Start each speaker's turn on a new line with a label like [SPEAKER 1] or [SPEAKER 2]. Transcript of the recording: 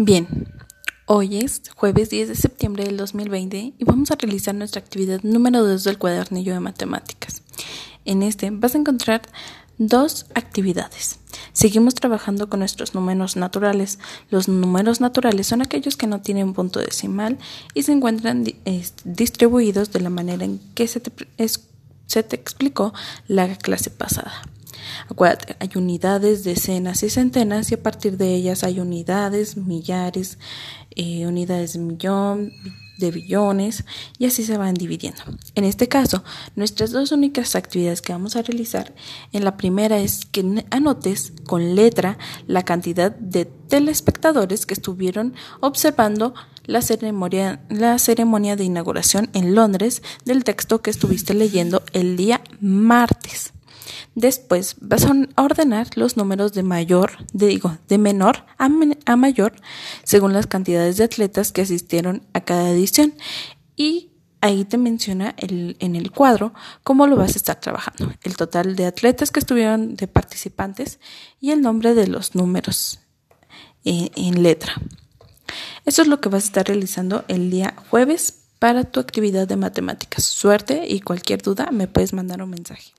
[SPEAKER 1] Bien, hoy es jueves 10 de septiembre del 2020 y vamos a realizar nuestra actividad número 2 del cuadernillo de matemáticas. En este vas a encontrar dos actividades. Seguimos trabajando con nuestros números naturales. Los números naturales son aquellos que no tienen punto decimal y se encuentran distribuidos de la manera en que se te, se te explicó la clase pasada. Acuérdate, hay unidades, decenas y centenas y a partir de ellas hay unidades, millares, eh, unidades de millón, de billones y así se van dividiendo. En este caso, nuestras dos únicas actividades que vamos a realizar, en la primera es que anotes con letra la cantidad de telespectadores que estuvieron observando la ceremonia, la ceremonia de inauguración en Londres del texto que estuviste leyendo el día martes. Después vas a ordenar los números de mayor, de, digo, de menor a, mayor, según las cantidades de atletas que asistieron a cada edición. Y ahí te menciona el, en el cuadro cómo lo vas a estar trabajando, el total de atletas que estuvieron de participantes y el nombre de los números en, en letra. Eso es lo que vas a estar realizando el día jueves para tu actividad de matemáticas. Suerte y cualquier duda me puedes mandar un mensaje.